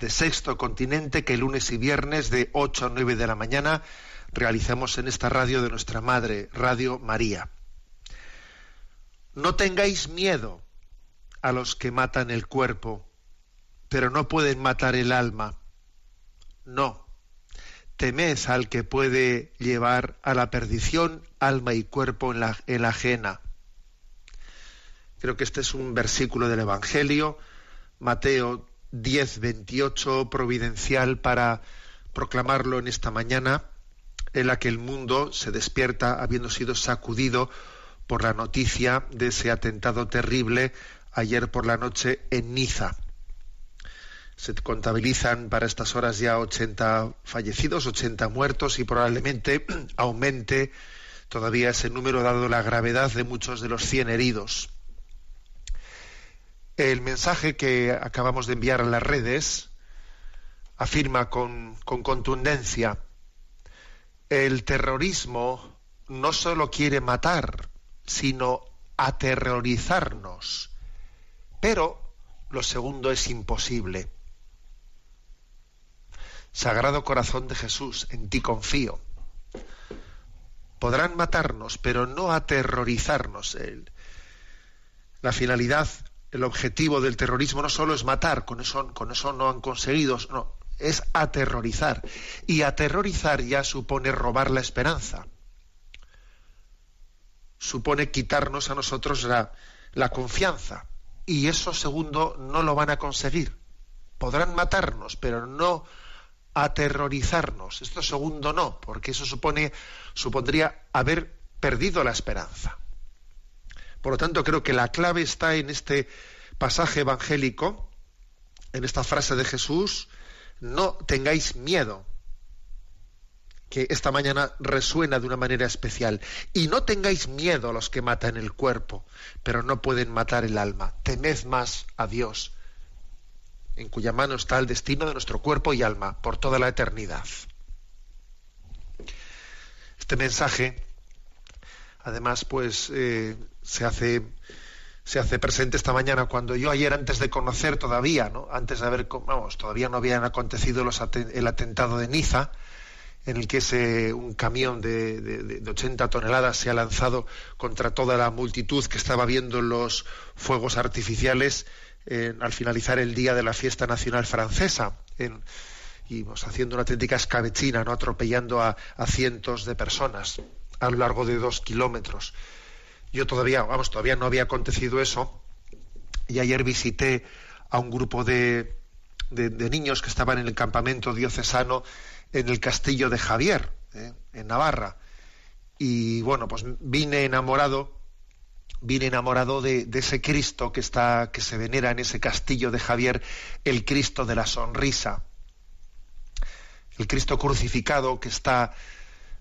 de Sexto Continente que lunes y viernes de 8 a 9 de la mañana realizamos en esta radio de nuestra Madre, Radio María. No tengáis miedo a los que matan el cuerpo, pero no pueden matar el alma. No, temed al que puede llevar a la perdición alma y cuerpo en la, en ajena. Creo que este es un versículo del Evangelio, Mateo 10, 28, providencial para proclamarlo en esta mañana, en la que el mundo se despierta habiendo sido sacudido por la noticia de ese atentado terrible ayer por la noche en Niza. Se contabilizan para estas horas ya 80 fallecidos, 80 muertos y probablemente aumente todavía ese número dado la gravedad de muchos de los 100 heridos. El mensaje que acabamos de enviar a las redes afirma con, con contundencia, el terrorismo no solo quiere matar, sino aterrorizarnos. Pero lo segundo es imposible. Sagrado Corazón de Jesús, en ti confío. Podrán matarnos, pero no aterrorizarnos. La finalidad, el objetivo del terrorismo no solo es matar, con eso, con eso no han conseguido, no, es aterrorizar. Y aterrorizar ya supone robar la esperanza. Supone quitarnos a nosotros la, la confianza. Y eso segundo no lo van a conseguir. Podrán matarnos, pero no aterrorizarnos. Esto segundo no, porque eso supone, supondría haber perdido la esperanza. Por lo tanto, creo que la clave está en este pasaje evangélico, en esta frase de Jesús, no tengáis miedo, que esta mañana resuena de una manera especial. Y no tengáis miedo a los que matan el cuerpo, pero no pueden matar el alma. Temed más a Dios, en cuya mano está el destino de nuestro cuerpo y alma por toda la eternidad. Este mensaje, además, pues eh, se hace se hace presente esta mañana cuando yo ayer antes de conocer todavía, ¿no? antes de haber, vamos, todavía no habían acontecido los el atentado de Niza, en el que un camión de, de- de- de 80 toneladas se ha lanzado contra toda la multitud que estaba viendo los fuegos artificiales al finalizar el día de la fiesta nacional francesa, en- y pues, haciendo una auténtica escabechina, ¿no? atropellando a, a cientos de personas a lo largo de dos kilómetros. Yo todavía, vamos, todavía no había acontecido eso, y ayer visité a un grupo de, de- niños que estaban en el campamento diocesano en el castillo de Javier, ¿eh? en Navarra. Y bueno, pues vine enamorado, vine enamorado de, de ese Cristo que está, que se venera en ese castillo de Javier, el Cristo de la sonrisa. El Cristo crucificado que está,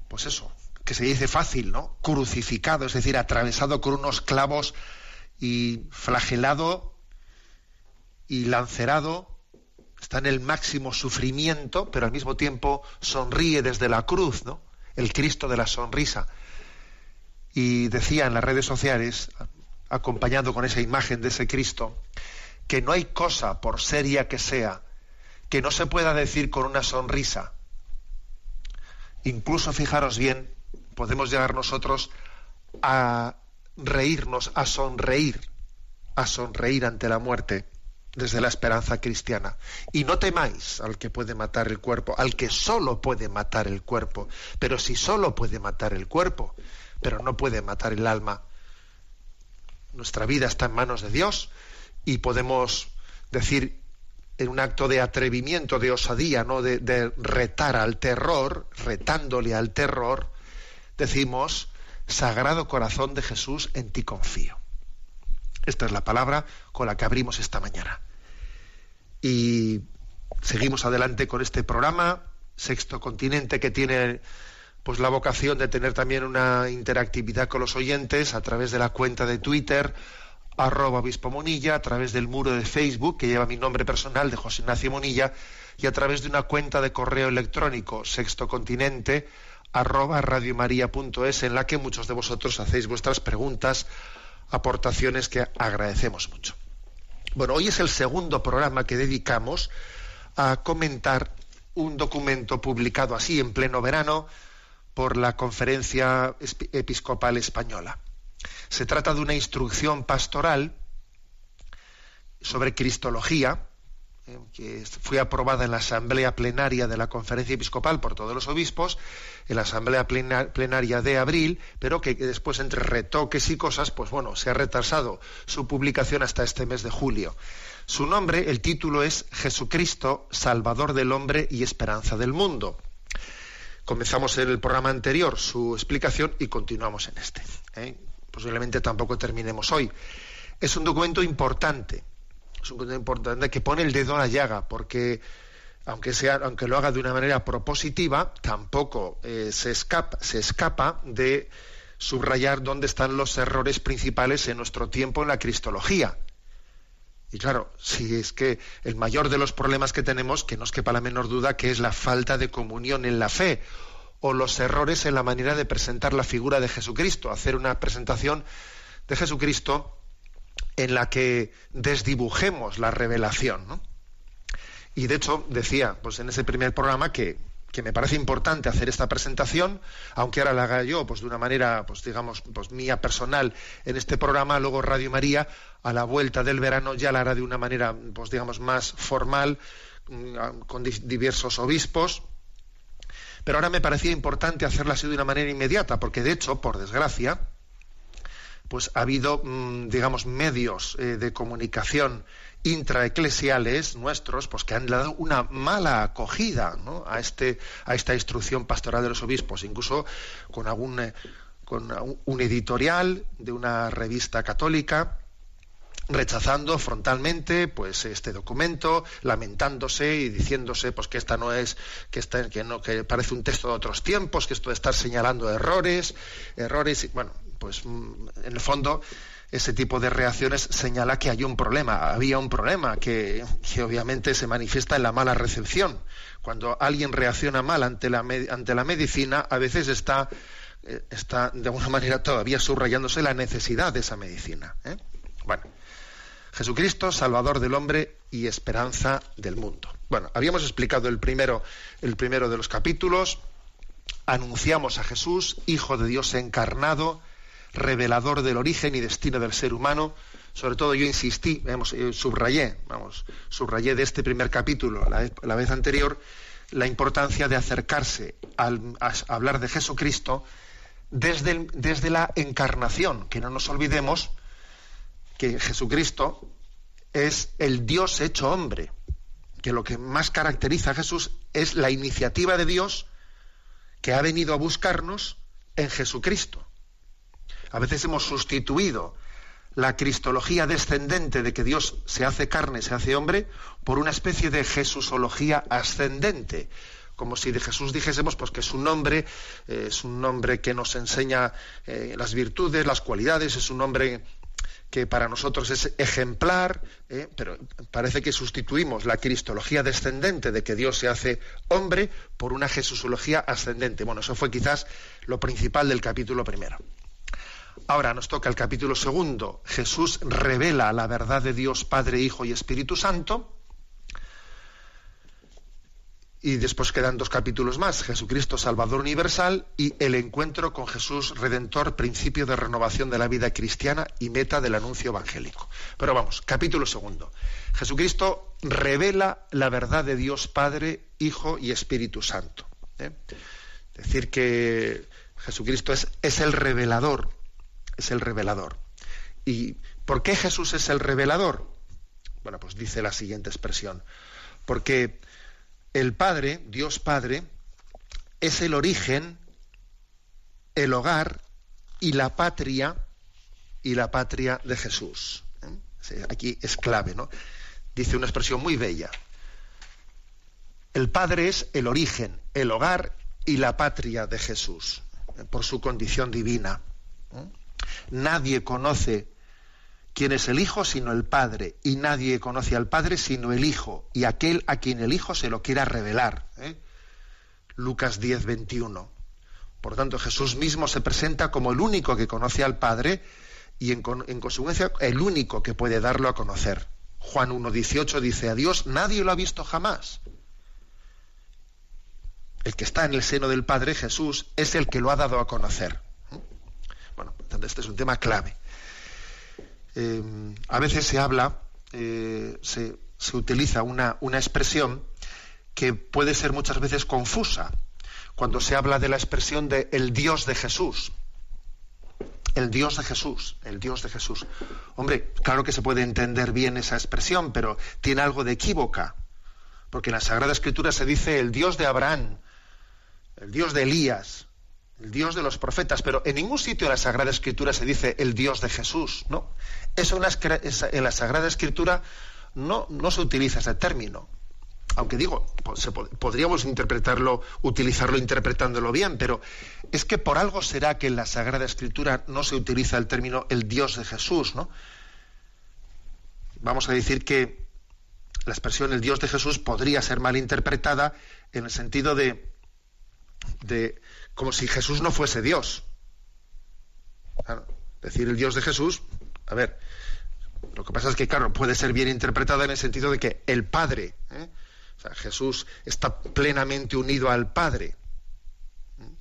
pues eso, que se dice fácil, ¿no? Crucificado, es decir, atravesado con unos clavos y flagelado y lancerado, está en el máximo sufrimiento, pero al mismo tiempo sonríe desde la cruz, ¿no? El Cristo de la sonrisa. Y decía en las redes sociales, acompañado con esa imagen de ese Cristo, que no hay cosa, por seria que sea, que no se pueda decir con una sonrisa. Incluso, fijaros bien, podemos llegar nosotros a reírnos, a sonreír, a sonreír ante la muerte desde la esperanza cristiana. Y no temáis al que puede matar el cuerpo, al que solo puede matar el cuerpo. Pero si solo puede matar el cuerpo, pero no puede matar el alma, nuestra vida está en manos de Dios y podemos decir en un acto de atrevimiento, de osadía, ¿no? de, de retar al terror, retándole al terror, decimos, Sagrado Corazón de Jesús, en ti confío. Esta es la palabra con la que abrimos esta mañana. Y seguimos adelante con este programa, Sexto Continente, que tiene pues la vocación de tener también una interactividad con los oyentes a través de la cuenta de Twitter, arroba obispo Monilla, a través del muro de Facebook, que lleva mi nombre personal de José Ignacio Monilla, y a través de una cuenta de correo electrónico, sextocontinente, arroba radiomaria.es, en la que muchos de vosotros hacéis vuestras preguntas, aportaciones que agradecemos mucho. Bueno, hoy es el segundo programa que dedicamos a comentar un documento publicado así en pleno verano por la Conferencia Episcopal Española. Se trata de una instrucción pastoral sobre Cristología, que fue aprobada en la Asamblea Plenaria de la Conferencia Episcopal por todos los obispos, en la Asamblea Plenaria de abril, pero que después entre retoques y cosas, pues bueno, se ha retrasado su publicación hasta este mes de julio. Su nombre, el título es Jesucristo, Salvador del hombre y esperanza del mundo. Comenzamos en el programa anterior su explicación y continuamos en este. ¿eh? Posiblemente tampoco terminemos hoy. Es un documento importante, es un documento importante que pone el dedo en la llaga, porque aunque, sea, aunque lo haga de una manera propositiva, tampoco eh, se, escapa, se escapa de subrayar dónde están los errores principales en nuestro tiempo en la cristología. Y claro, si es que el mayor de los problemas que tenemos, que no os quepa la menor duda, que es la falta de comunión en la fe o los errores en la manera de presentar la figura de Jesucristo, hacer una presentación de Jesucristo en la que desdibujemos la revelación. ¿no? Y de hecho, decía pues en ese primer programa que, que, me parece importante hacer esta presentación, aunque ahora la haga yo pues de una manera, pues digamos, pues mía personal en este programa, luego Radio María, a la vuelta del verano ya la hará de una manera, pues digamos, más formal, mm, con diversos obispos. Pero ahora me parecía importante hacerla así de una manera inmediata, porque de hecho, por desgracia, pues ha habido, mm, digamos, medios eh, de comunicación intraeclesiales nuestros, pues que han dado una mala acogida a, este, a esta instrucción pastoral de los obispos, incluso con algún eh, con un editorial de una revista católica rechazando frontalmente pues este documento lamentándose y diciéndose pues que esta no es que esta, que no que parece un texto de otros tiempos que esto de estar señalando errores errores y, bueno pues mm, en el fondo ese tipo de reacciones señala que hay un problema, había un problema que, obviamente se manifiesta en la mala recepción. Cuando alguien reacciona mal ante la, ante la medicina, a veces está, eh, está de alguna manera todavía subrayándose la necesidad de esa medicina. ¿eh? Bueno, Jesucristo, Salvador del hombre y esperanza del mundo. Bueno, habíamos explicado el primero, el primero de los capítulos, anunciamos a Jesús, Hijo de Dios encarnado, revelador del origen y destino del ser humano. Sobre todo yo insistí, vamos, eh, subrayé, vamos, subrayé de este primer capítulo la vez, anterior la importancia de acercarse al, a hablar de Jesucristo desde, desde la encarnación, que no nos olvidemos que Jesucristo es el Dios hecho hombre, que lo que más caracteriza a Jesús es la iniciativa de Dios que ha venido a buscarnos en Jesucristo. A veces hemos sustituido la cristología descendente de que Dios se hace carne, se hace hombre, por una especie de jesusología ascendente, como si de Jesús dijésemos pues que es un nombre, eh, es un nombre que nos enseña eh, las virtudes, las cualidades, es un nombre que para nosotros es ejemplar, eh, pero parece que sustituimos la cristología descendente de que Dios se hace hombre por una jesusología ascendente. Bueno, eso fue quizás lo principal del capítulo primero. Ahora nos toca el capítulo segundo. Jesús revela la verdad de Dios Padre, Hijo y Espíritu Santo. Y después quedan dos capítulos más, Jesucristo Salvador Universal y el encuentro con Jesús Redentor, principio de renovación de la vida cristiana y meta del anuncio evangélico. Pero vamos, capítulo segundo. Jesucristo revela la verdad de Dios Padre, Hijo y Espíritu Santo. ¿eh? Decir que Jesucristo es, es el revelador, es el revelador. ¿Y por qué Jesús es el revelador? Bueno, pues dice la siguiente expresión. Porque el Padre, Dios Padre, es el origen, el hogar y la patria y la patria de Jesús. ¿eh? Aquí es clave, ¿no? Dice una expresión muy bella. El Padre es el origen, el hogar y la patria de Jesús, ¿eh? por su condición divina. ¿eh? Nadie conoce quién es el Hijo sino el Padre, y nadie conoce al Padre sino el Hijo, y aquel a quien el Hijo se lo quiera revelar. ¿eh? Lucas 10, 21. Por tanto, Jesús mismo se presenta como el único que conoce al Padre y en, en consecuencia el único que puede darlo a conocer. Juan 1, 18 dice, a Dios nadie lo ha visto jamás. El que está en el seno del Padre, Jesús, es el que lo ha dado a conocer. Bueno, este es un tema clave. Eh, a veces se habla, eh, se, utiliza una, una, expresión que puede ser muchas veces confusa cuando se habla de la expresión de el Dios de Jesús. El Dios de Jesús, el Dios de Jesús. Hombre, claro que se puede entender bien esa expresión, pero tiene algo de equívoca, porque en la Sagrada Escritura se dice el Dios de Abraham, el Dios de Elías, el Dios de los profetas, pero en ningún sitio de la Sagrada Escritura se dice el Dios de Jesús, ¿no? Eso en la, Sagrada Escritura no, se utiliza ese término. Aunque digo, podríamos interpretarlo, utilizarlo interpretándolo bien, pero es que por algo será que en la Sagrada Escritura no se utiliza el término el Dios de Jesús, ¿no? Vamos a decir que la expresión el Dios de Jesús podría ser mal interpretada en el sentido de, de como si Jesús no fuese Dios. decir el Dios de Jesús a ver, lo que pasa es que, claro, puede ser bien interpretada en el sentido de que el Padre, ¿eh? o sea, Jesús está plenamente unido al Padre. ¿eh?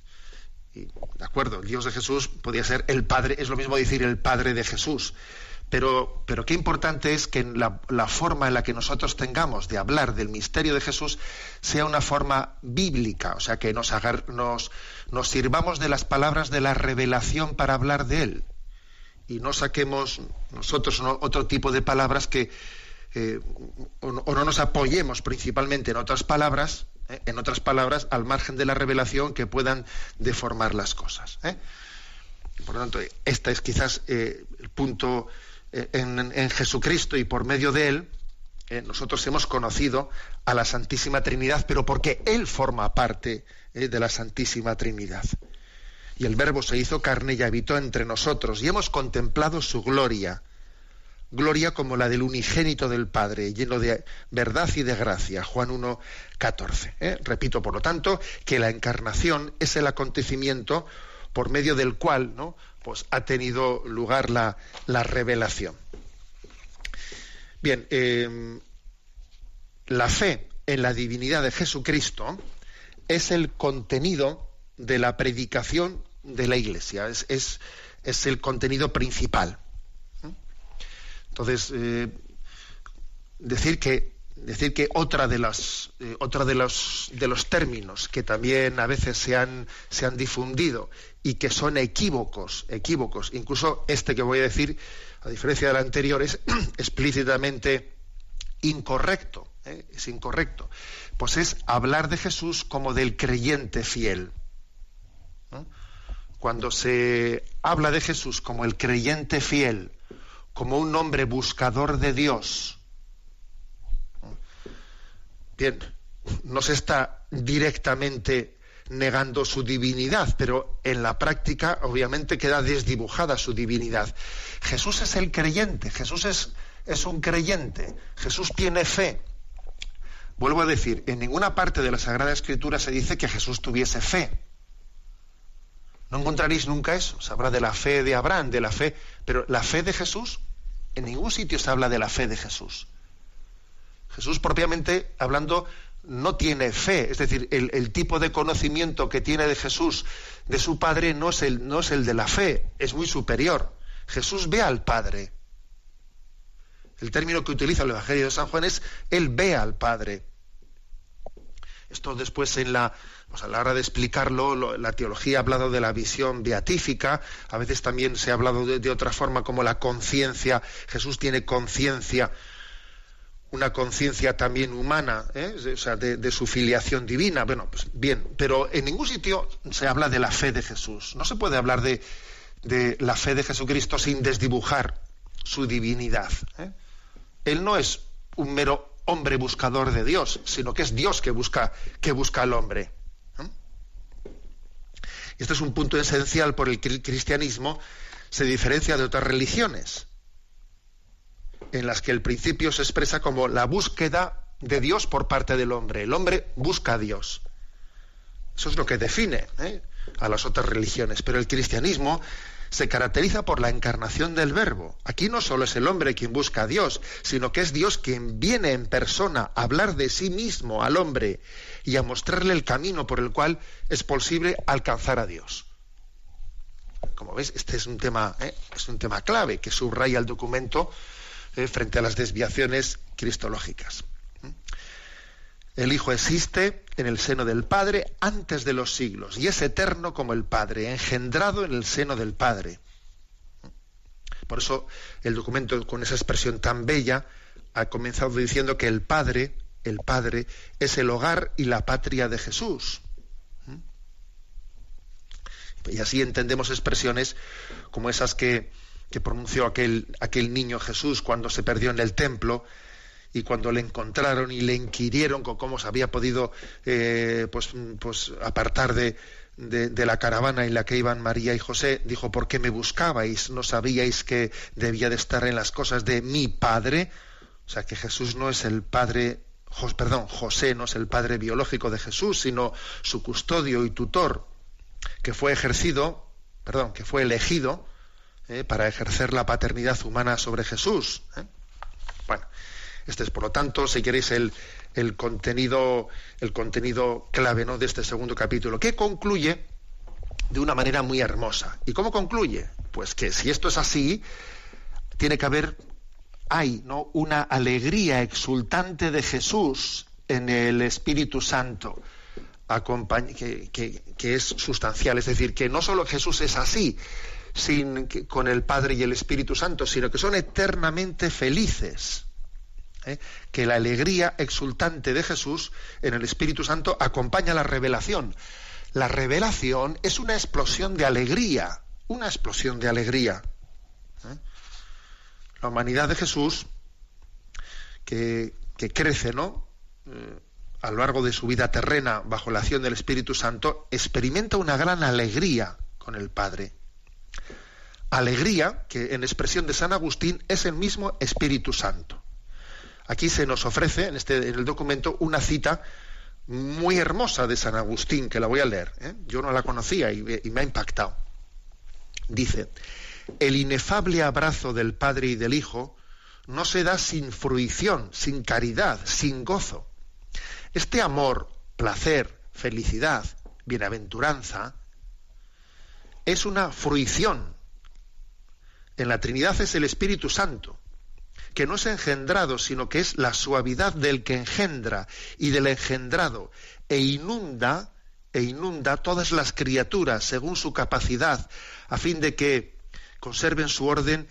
Y, de acuerdo, el Dios de Jesús podía ser el Padre, es lo mismo decir el Padre de Jesús. Pero, pero qué importante es que la, la, forma en la que nosotros tengamos de hablar del misterio de Jesús sea una forma bíblica, o sea, que nos, nos, sirvamos de las palabras de la revelación para hablar de Él y no saquemos nosotros otro tipo de palabras que eh, o, no, nos apoyemos principalmente en otras palabras, eh, en otras palabras al margen de la revelación que puedan deformar las cosas. ¿eh? Por lo tanto, este es quizás el punto en, en, Jesucristo y por medio de él nosotros hemos conocido a la Santísima Trinidad, pero porque él forma parte de la Santísima Trinidad y el Verbo se hizo carne y habitó entre nosotros, y hemos contemplado su gloria, gloria como la del unigénito del Padre, lleno de verdad y de gracia. Juan 1, 14. ¿eh? Repito, por lo tanto, que la encarnación es el acontecimiento por medio del cual ¿no? Pues ha tenido lugar la, la revelación. Bien, em, la fe en la divinidad de Jesucristo es el contenido de la predicación de la Iglesia, es, el contenido principal. Entonces, eh, decir que decir que otra de las eh, de los de los términos que también a veces se han, se han difundido y que son equívocos equívocos. Incluso este que voy a decir a diferencia del anterior es explícitamente incorrecto ¿eh? es incorrecto. Pues es hablar de Jesús como del creyente fiel cuando se habla de Jesús como el creyente fiel, como un hombre buscador de Dios, bien, no se está directamente negando su divinidad, pero en la práctica obviamente queda desdibujada su divinidad. Jesús es el creyente, Jesús es, es un creyente, Jesús tiene fe. Vuelvo a decir, en ninguna parte de la Sagrada Escritura se dice que Jesús tuviese fe. No encontraréis nunca eso. Se habla de la fe de Abraham, de la fe, pero la fe de Jesús, en ningún sitio se habla de la fe de Jesús. Jesús propiamente hablando no tiene fe. Es decir, el, tipo de conocimiento que tiene de Jesús, de su Padre, no es, el, no es el de la fe, es muy superior. Jesús ve al Padre. El término que utiliza el Evangelio de San Juan es Él ve al Padre. Esto después en la, pues a la hora de explicarlo, la teología ha hablado de la visión beatífica, a veces también se ha hablado de, otra forma como la conciencia. Jesús tiene conciencia, una conciencia también humana, ¿eh? o sea, de, su filiación divina. Bueno, pues bien, pero en ningún sitio se habla de la fe de Jesús. No se puede hablar de, la fe de Jesucristo sin desdibujar su divinidad. ¿eh? Él no es un mero hombre buscador de Dios, sino que es Dios que busca, que busca al hombre. Este es un punto esencial por el que el cristianismo se diferencia de otras religiones, en las que el principio se expresa como la búsqueda de Dios por parte del hombre. El hombre busca a Dios. Eso es lo que define ¿eh? a las otras religiones. Pero el cristianismo se caracteriza por la encarnación del verbo. Aquí no solo es el hombre quien busca a Dios, sino que es Dios quien viene en persona a hablar de sí mismo al hombre y a mostrarle el camino por el cual es posible alcanzar a Dios. Como ves, este es un tema, ¿eh? es un tema clave que subraya el documento eh, frente a las desviaciones cristológicas. El Hijo existe en el seno del Padre antes de los siglos y es eterno como el Padre, engendrado en el seno del Padre. Por eso el documento con esa expresión tan bella ha comenzado diciendo que el Padre, el Padre es el hogar y la patria de Jesús. Y así entendemos expresiones como esas que, pronunció aquel, aquel niño Jesús cuando se perdió en el templo, y cuando le encontraron y le inquirieron con cómo se había podido eh, pues, pues apartar de, de, la caravana en la que iban María y José, dijo, ¿por qué me buscabais? ¿No sabíais que debía de estar en las cosas de mi padre? O sea, que Jesús no es el padre, perdón, José no es el padre biológico de Jesús, sino su custodio y tutor, que fue ejercido, perdón, que fue elegido eh, para ejercer la paternidad humana sobre Jesús. ¿eh? Bueno, este es, por lo tanto, si queréis, el, el contenido, el contenido clave ¿no? de este segundo capítulo, que concluye de una manera muy hermosa. ¿Y cómo concluye? Pues que si esto es así, tiene que haber, hay ¿no? una alegría exultante de Jesús en el Espíritu Santo. Que, que, es sustancial, es decir, que no solo Jesús es así, sin, con el Padre y el Espíritu Santo, sino que son eternamente felices. ¿eh? que la alegría exultante de Jesús en el Espíritu Santo acompaña la revelación. La revelación es una explosión de alegría, una explosión de alegría. ¿eh? La humanidad de Jesús, que, crece, ¿no? Eh, a lo largo de su vida terrena, bajo la acción del Espíritu Santo, experimenta una gran alegría con el Padre. Alegría que en expresión de San Agustín es el mismo Espíritu Santo. Aquí se nos ofrece en, este, en el documento una cita muy hermosa de San Agustín, que la voy a leer. ¿eh? Yo no la conocía y, y me ha impactado. Dice, el inefable abrazo del Padre y del Hijo no se da sin fruición, sin caridad, sin gozo. Este amor, placer, felicidad, bienaventuranza, es una fruición. En la Trinidad es el Espíritu Santo que no es engendrado, sino que es la suavidad del que engendra y del engendrado, e inunda, e inunda todas las criaturas según su capacidad, a fin de que conserven su orden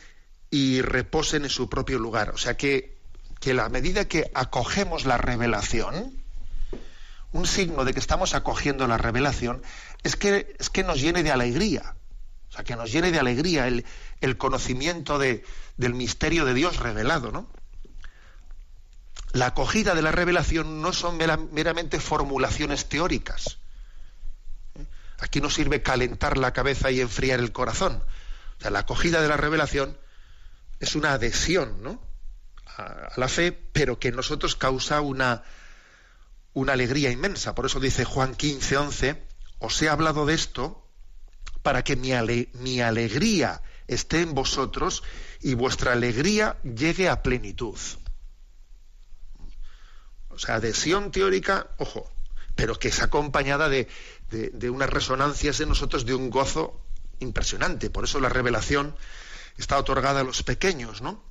y reposen en su propio lugar. O sea que, que la medida que acogemos la revelación, un signo de que estamos acogiendo la revelación, es que, es que nos llene de alegría. O sea, que nos llene de alegría el, el conocimiento de, del misterio de Dios revelado, ¿no? La acogida de la revelación no son meramente formulaciones teóricas. Aquí no sirve calentar la cabeza y enfriar el corazón. O sea, la acogida de la revelación es una adhesión ¿no? a, la fe, pero que en nosotros causa una, una alegría inmensa. Por eso dice Juan 15, 11, os he hablado de esto para que mi, mi alegría esté en vosotros y vuestra alegría llegue a plenitud. O sea, adhesión teórica, ojo, pero que es acompañada de, de unas resonancias en nosotros de un gozo impresionante. Por eso la revelación está otorgada a los pequeños, ¿no?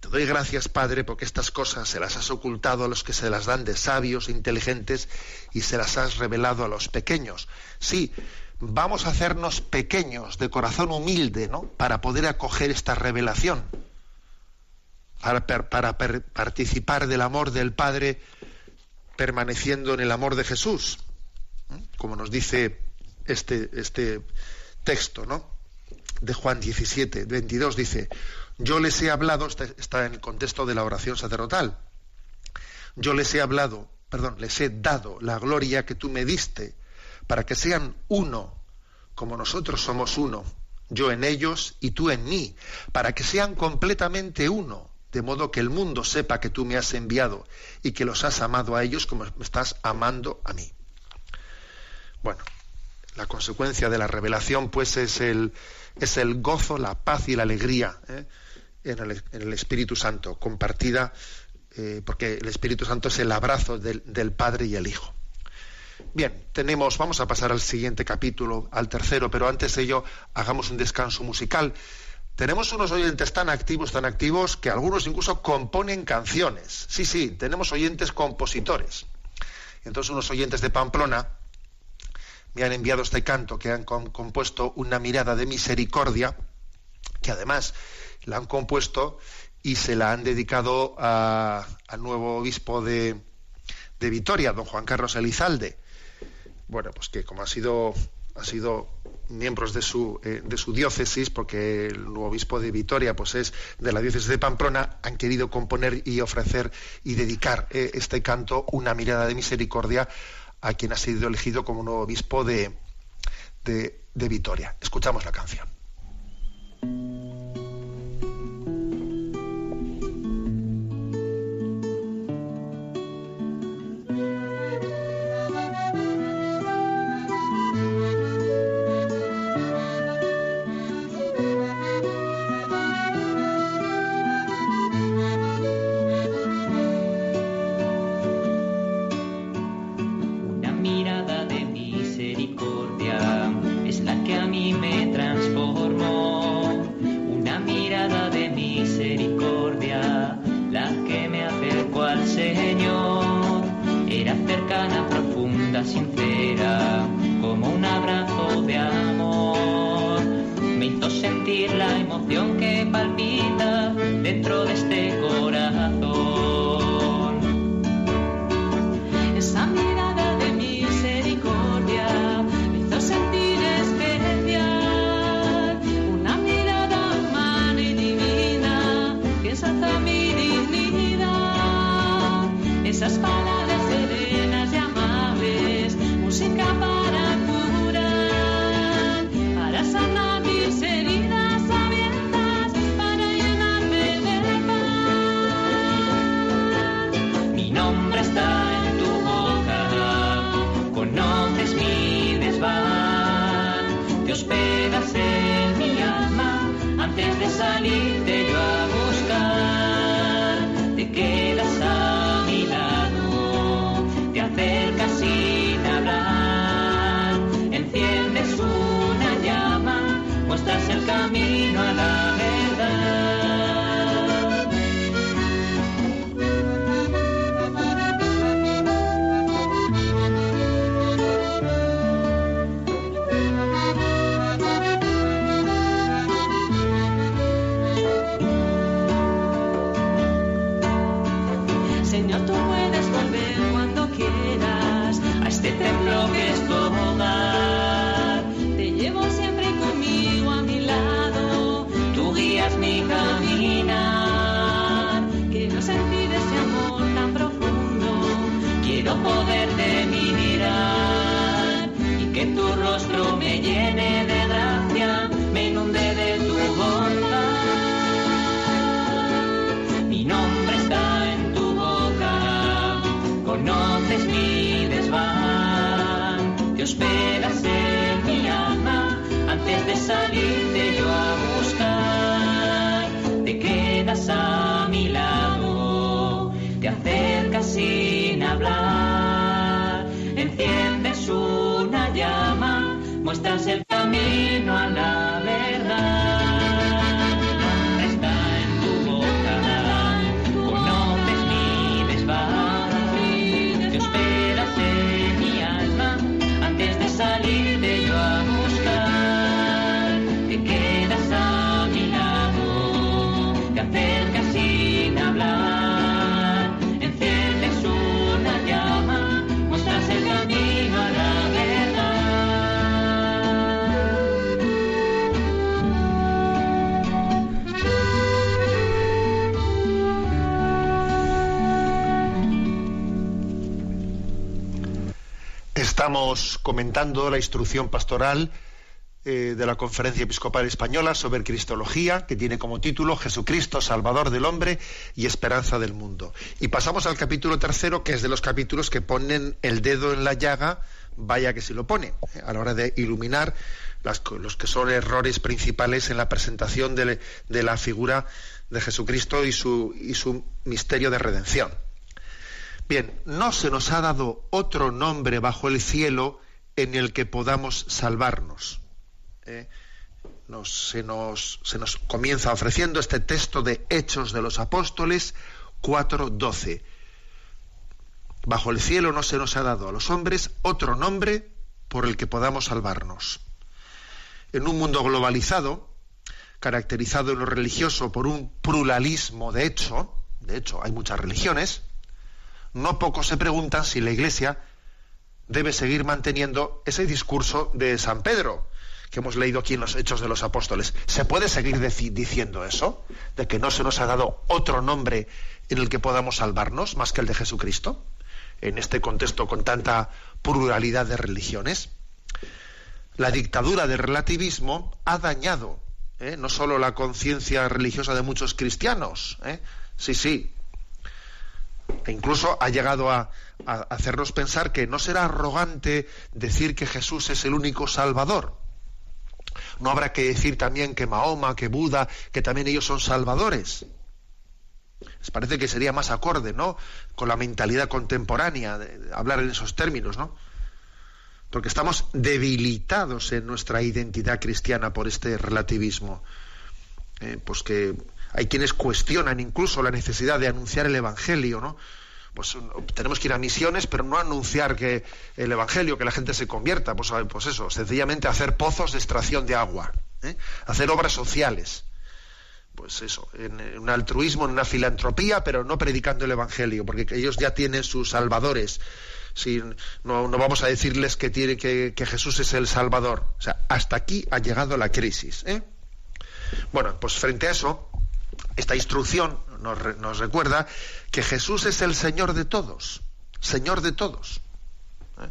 Te doy gracias, Padre, porque estas cosas se las has ocultado a los que se las dan de sabios e inteligentes y se las has revelado a los pequeños. Sí, vamos a hacernos pequeños, de corazón humilde, ¿no? Para poder acoger esta revelación, para, participar del amor del Padre permaneciendo en el amor de Jesús, como nos dice este, este texto, ¿no? De Juan 17, 22 dice, yo les he hablado, está en el contexto de la oración sacerdotal, yo les he hablado, perdón, les he dado la gloria que tú me diste para que sean uno, como nosotros somos uno, yo en ellos y tú en mí, para que sean completamente uno, de modo que el mundo sepa que tú me has enviado y que los has amado a ellos como me estás amando a mí. Bueno, la consecuencia de la revelación pues es el, es el gozo, la paz y la alegría. ¿eh? en el, Espíritu Santo, compartida, eh, porque el Espíritu Santo es el abrazo del, Padre y el Hijo. Bien, tenemos, vamos a pasar al siguiente capítulo, al tercero, pero antes de ello hagamos un descanso musical. Tenemos unos oyentes tan activos, tan activos, que algunos incluso componen canciones. Sí, sí, tenemos oyentes compositores. Entonces unos oyentes de Pamplona me han enviado este canto que han compuesto una mirada de misericordia, que además la han compuesto y se la han dedicado al nuevo obispo de, de, Vitoria, don Juan Carlos Elizalde. Bueno, pues que como ha sido, ha sido miembros de su, eh, de su diócesis, porque el nuevo obispo de Vitoria pues es de la diócesis de Pamplona, han querido componer y ofrecer y dedicar eh, este canto, una mirada de misericordia, a quien ha sido elegido como nuevo obispo de, Vitoria. Escuchamos la canción. Estamos comentando la instrucción pastoral eh, de la Conferencia Episcopal Española sobre Cristología, que tiene como título Jesucristo, Salvador del hombre y esperanza del mundo. Y pasamos al capítulo tercero, que es de los capítulos que ponen el dedo en la llaga, vaya que se lo pone, eh, a la hora de iluminar los que son errores principales en la presentación de, la figura de Jesucristo y su, y su misterio de redención. Bien, no se nos ha dado otro nombre bajo el cielo en el que podamos salvarnos. ¿eh? Nos- se, nos, se nos comienza ofreciendo este texto de Hechos de los Apóstoles 4.12. Bajo el cielo no se nos ha dado a los hombres otro nombre por el que podamos salvarnos. En un mundo globalizado, caracterizado en lo religioso por un pluralismo de hecho, de hecho hay muchas religiones, no pocos se preguntan si la Iglesia debe seguir manteniendo ese discurso de San Pedro que hemos leído aquí en los Hechos de los Apóstoles. ¿Se puede seguir diciendo eso? ¿De que no se nos ha dado otro nombre en el que podamos salvarnos más que el de Jesucristo? En este contexto con tanta pluralidad de religiones. La dictadura del relativismo ha dañado ¿eh? no solo la conciencia religiosa de muchos cristianos, ¿eh? sí, sí, e incluso ha llegado a, hacernos pensar que no será arrogante decir que Jesús es el único Salvador. No habrá que decir también que Mahoma, que Buda, que también ellos son salvadores. Les parece que sería más acorde, ¿no? Con la mentalidad contemporánea, hablar en esos términos, ¿no? Porque estamos debilitados en nuestra identidad cristiana por este relativismo. Eh, pues que hay quienes cuestionan incluso la necesidad de anunciar el Evangelio, ¿no? Pues un- tenemos que ir a misiones, pero no anunciar que el Evangelio, que la gente se convierta, pues, pues eso, sencillamente hacer pozos de extracción de agua, ¿eh? hacer obras sociales. Pues eso, en, un altruismo, en una filantropía, pero no predicando el Evangelio, porque ellos ya tienen sus salvadores. No, vamos a decirles que, tiene, que Jesús es el Salvador. O sea, hasta aquí ha llegado la crisis. ¿eh? Bueno, pues frente a eso, esta instrucción nos, re- nos recuerda que Jesús es el Señor de todos, Señor de todos. ¿eh?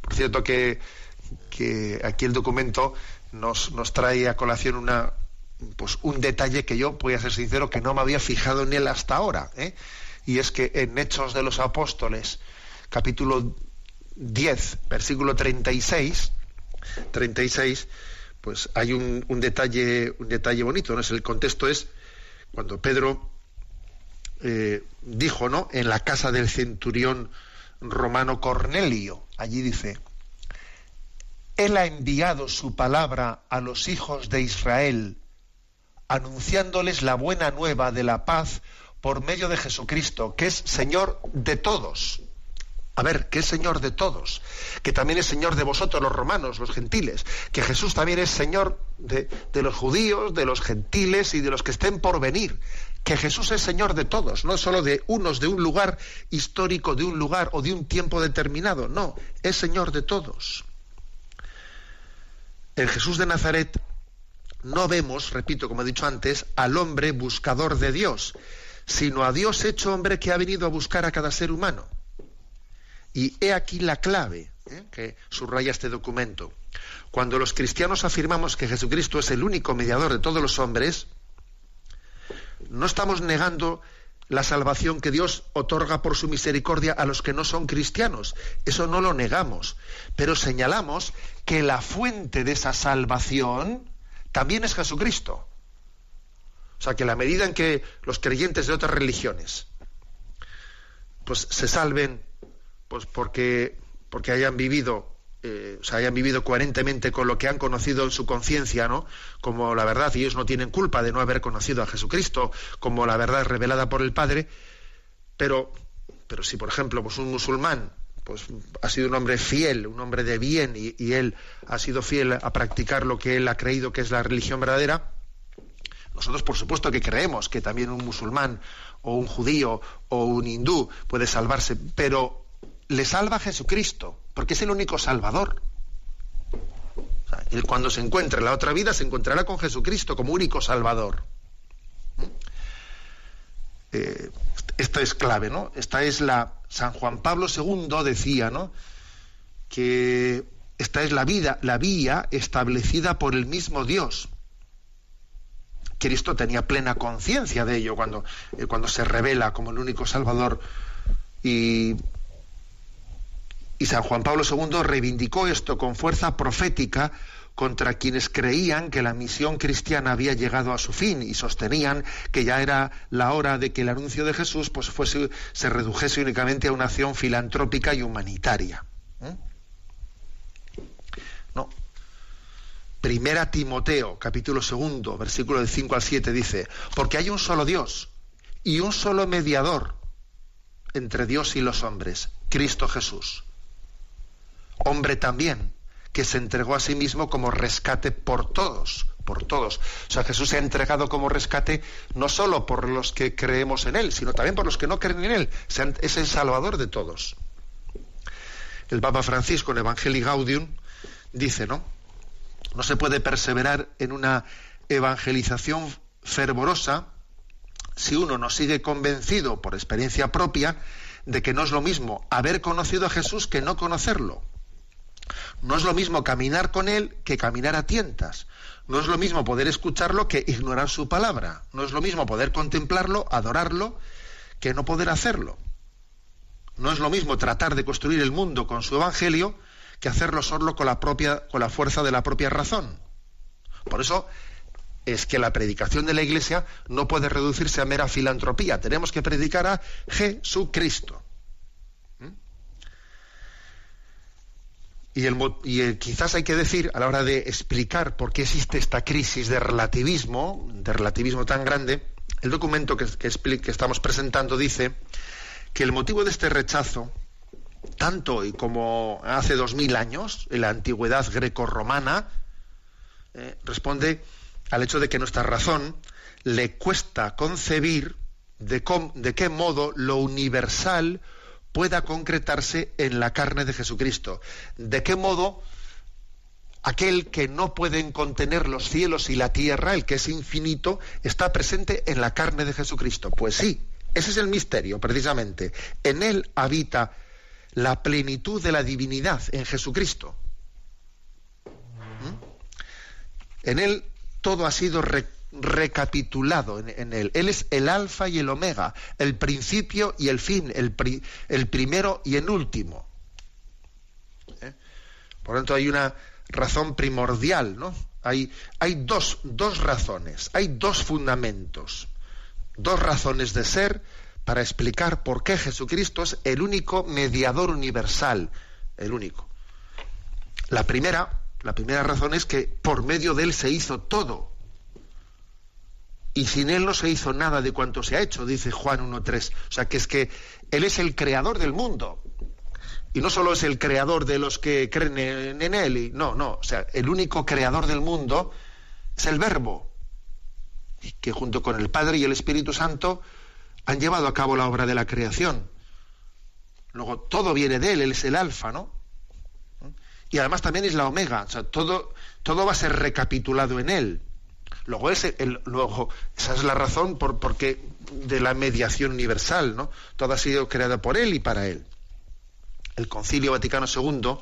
Por cierto que, que aquí el documento nos, nos trae a colación una, pues un detalle que yo, voy a ser sincero, que no me había fijado en él hasta ahora. ¿eh? Y es que en Hechos de los Apóstoles, capítulo 10, versículo 36, 36, pues hay un, un detalle un detalle bonito no es el contexto es cuando Pedro eh, dijo no en la casa del centurión romano Cornelio allí dice él ha enviado su palabra a los hijos de Israel anunciándoles la buena nueva de la paz por medio de Jesucristo que es Señor de todos a ver, que es Señor de todos, que también es Señor de vosotros los romanos, los gentiles, que Jesús también es Señor de, los judíos, de los gentiles y de los que estén por venir, que Jesús es Señor de todos, no solo de unos, de un lugar histórico, de un lugar o de un tiempo determinado, no, es Señor de todos. En Jesús de Nazaret no vemos, repito, como he dicho antes, al hombre buscador de Dios, sino a Dios hecho hombre que ha venido a buscar a cada ser humano. Y he aquí la clave ¿eh? que subraya este documento. Cuando los cristianos afirmamos que Jesucristo es el único mediador de todos los hombres, no estamos negando la salvación que Dios otorga por su misericordia a los que no son cristianos. Eso no lo negamos. Pero señalamos que la fuente de esa salvación también es Jesucristo. O sea, que la medida en que los creyentes de otras religiones pues se salven pues porque, porque hayan vivido eh, o sea, hayan vivido coherentemente con lo que han conocido en su conciencia, ¿no? Como la verdad, y ellos no tienen culpa de no haber conocido a Jesucristo, como la verdad revelada por el Padre, pero, pero si, por ejemplo, pues un musulmán pues ha sido un hombre fiel, un hombre de bien, y, y él ha sido fiel a practicar lo que él ha creído que es la religión verdadera, nosotros por supuesto que creemos que también un musulmán o un judío o un hindú puede salvarse, pero le salva Jesucristo, porque es el único salvador. O él cuando se encuentre en la otra vida se encontrará con Jesucristo como único salvador. Eh, esto es clave, ¿no? Esta es la. San Juan Pablo II decía, ¿no? Que esta es la vida, la vía establecida por el mismo Dios. Cristo tenía plena conciencia de ello cuando, eh, cuando se revela como el único Salvador y y San Juan Pablo II reivindicó esto con fuerza profética contra quienes creían que la misión cristiana había llegado a su fin y sostenían que ya era la hora de que el anuncio de Jesús pues fuese, se redujese únicamente a una acción filantrópica y humanitaria. ¿Eh? No. Primera Timoteo, capítulo segundo, versículo del 5 al 7 dice, porque hay un solo Dios y un solo mediador entre Dios y los hombres, Cristo Jesús hombre también, que se entregó a sí mismo como rescate por todos, por todos. O sea, Jesús se ha entregado como rescate no solo por los que creemos en Él, sino también por los que no creen en Él. Es el Salvador de todos. El Papa Francisco en Evangelii Gaudium dice, ¿no? No se puede perseverar en una evangelización fervorosa si uno no sigue convencido por experiencia propia de que no es lo mismo haber conocido a Jesús que no conocerlo. No es lo mismo caminar con Él que caminar a tientas. No es lo mismo poder escucharlo que ignorar su palabra. No es lo mismo poder contemplarlo, adorarlo, que no poder hacerlo. No es lo mismo tratar de construir el mundo con su evangelio que hacerlo solo con la propia con la fuerza de la propia razón. Por eso es que la predicación de la Iglesia no puede reducirse a mera filantropía. Tenemos que predicar a Jesucristo. Y, el, quizás hay que decir, a la hora de explicar por qué existe esta crisis de relativismo, de relativismo tan grande, el documento que, que, que estamos presentando dice que el motivo de este rechazo, tanto hoy como hace dos mil años, en la antigüedad greco-romana, eh, responde al hecho de que nuestra razón le cuesta concebir de, de qué modo lo universal pueda concretarse en la carne de Jesucristo. ¿De qué modo aquel que no pueden contener los cielos y la tierra, el que es infinito, está presente en la carne de Jesucristo? Pues sí, ese es el misterio, precisamente. En él habita la plenitud de la divinidad, en Jesucristo. ¿Mm? En él todo ha sido recapitulado en, él. Él es el alfa y el omega, el principio y el fin, el, el primero y el último. ¿Eh? Por lo tanto, hay una razón primordial, ¿no? Hay, hay dos, dos razones, hay dos fundamentos, dos razones de ser para explicar por qué Jesucristo es el único mediador universal, el único. La primera, la primera razón es que por medio de él se hizo todo y sin Él no se hizo nada de cuanto se ha hecho, dice Juan 1.3. O sea, que es que Él es el creador del mundo. Y no solo es el creador de los que creen en, Él, y, no, no, o sea, el único creador del mundo es el Verbo, que junto con el Padre y el Espíritu Santo han llevado a cabo la obra de la creación. Luego, todo viene de Él, Él es el alfa, ¿no? Y además también es la omega, o sea, todo, todo va a ser recapitulado en Él. Luego, ese, el, luego esa es la razón por, qué de la mediación universal, ¿no? Todo ha sido creado por él y para él. El Concilio Vaticano II,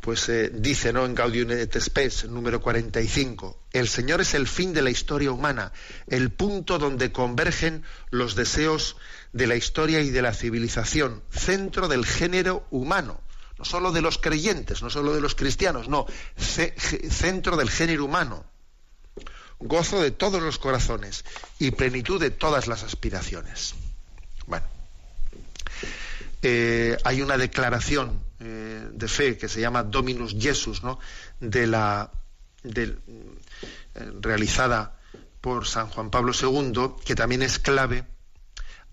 pues eh, dice, ¿no? En Gaudium et Spes, número 45, el Señor es el fin de la historia humana, el punto donde convergen los deseos de la historia y de la civilización, centro del género humano no solo de los creyentes, no solo de los cristianos, no, centro del género humano gozo de todos los corazones y plenitud de todas las aspiraciones. Bueno, eh, hay una declaración eh, de fe que se llama Dominus Jesus, ¿no? de la eh, realizada por San Juan Pablo II, que también es clave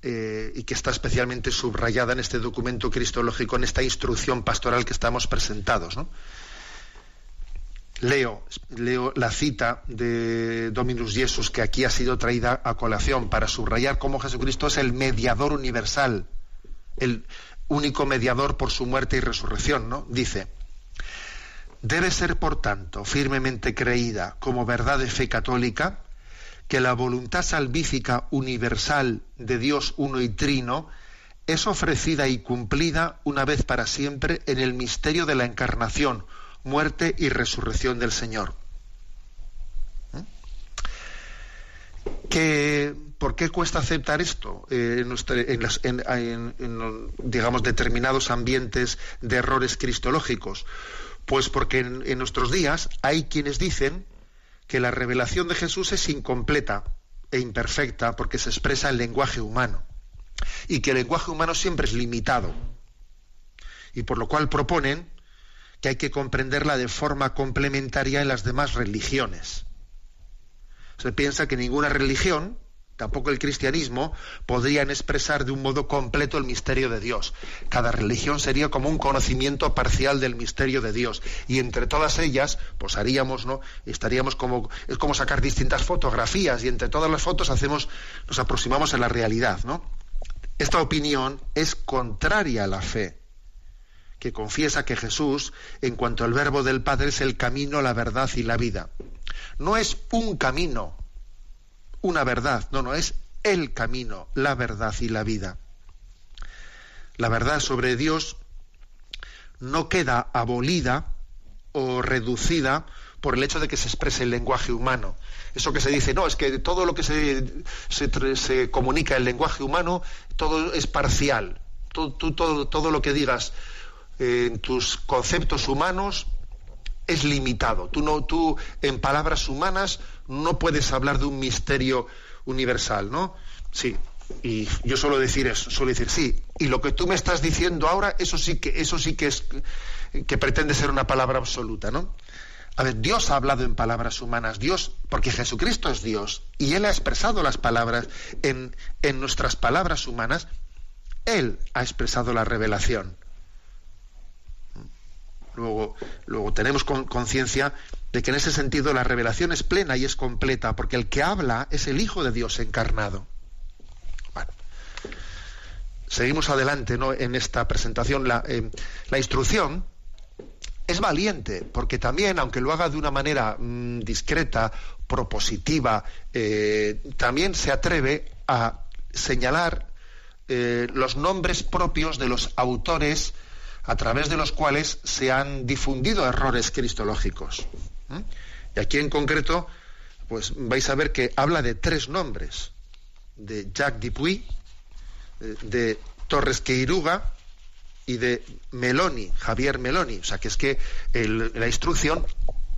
y que está especialmente subrayada en este documento cristológico, en esta instrucción pastoral que estamos presentados. Leo, leo la cita de Dominus Jesus que aquí ha sido traída a colación para subrayar cómo Jesucristo es el mediador universal, el único mediador por su muerte y resurrección, ¿no? Dice, debe ser, por tanto, firmemente creída como verdad de fe católica que la voluntad salvífica universal de Dios uno y trino es ofrecida y cumplida una vez para siempre en el misterio de la encarnación, muerte y resurrección del Señor. ¿Eh? ¿Por qué cuesta aceptar esto eh, en, digamos, determinados ambientes de errores cristológicos? Pues porque en nuestros días hay quienes dicen que la revelación de Jesús es incompleta e imperfecta porque se expresa en lenguaje humano y que el lenguaje humano siempre es limitado y por lo cual proponen que hay que comprenderla de forma complementaria en las demás religiones. Se piensa que ninguna religión tampoco el cristianismo, podrían expresar de un modo completo el misterio de Dios. Cada religión sería como un conocimiento parcial del misterio de Dios. Y entre todas ellas, pues haríamos, ¿no? Estaríamos como, es como sacar distintas fotografías y entre todas las fotos hacemos, nos aproximamos a la realidad, ¿no? Esta opinión es contraria a la fe, que confiesa que Jesús, en cuanto al verbo del Padre, es el camino, la verdad y la vida. No es un camino, una verdad, no, no, es el camino, la verdad y la vida. La verdad sobre Dios no queda abolida o reducida por el hecho de que se exprese el lenguaje humano. Eso que se dice, no, es que todo lo que se, se, comunica en lenguaje humano, todo es parcial. Todo, todo, todo lo que digas en tus conceptos humanos es limitado. Tú, no, tú en palabras humanas no puedes hablar de un misterio universal, ¿no? Sí, y yo suelo decir eso, suelo decir sí. Y lo que tú me estás diciendo ahora, eso sí que, eso sí que es que pretende ser una palabra absoluta, ¿no? A ver, Dios ha hablado en palabras humanas, Dios, porque Jesucristo es Dios, y Él ha expresado las palabras en, en nuestras palabras humanas, Él ha expresado la revelación. Luego, tenemos conciencia de que en ese sentido la revelación es plena y es completa, porque el que habla es el Hijo de Dios encarnado. Bueno, seguimos adelante ¿no? en esta presentación. La, eh, instrucción es valiente, porque también, aunque lo haga de una manera mm, discreta, propositiva, eh, también se atreve a señalar eh, los nombres propios de los autores a través de los cuales se han difundido errores cristológicos. Y aquí en concreto, pues vais a ver que habla de tres nombres, de Jacques Dupuy, eh, de Torres Queiruga y de Meloni, Javier Meloni. O sea, que es que la instrucción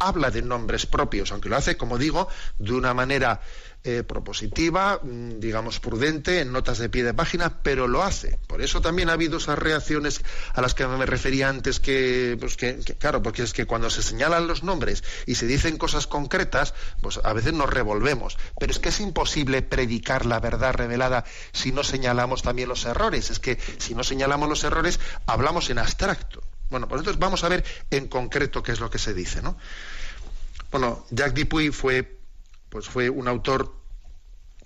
habla de nombres propios, aunque lo hace, como digo, de una manera eh, propositiva, mm, digamos prudente, en notas de pie de página, pero lo hace. Por eso también ha habido esas reacciones a las que me refería antes, que, pues que, claro, porque es que cuando se señalan los nombres y se dicen cosas concretas, pues a veces nos revolvemos. Pero es que es imposible predicar la verdad revelada si no señalamos también los errores. Es que si no señalamos los errores, hablamos en abstracto. Bueno, pues entonces vamos a ver en concreto qué es lo que se dice, ¿no? Bueno, Jacques Dupuy fue pues fue un autor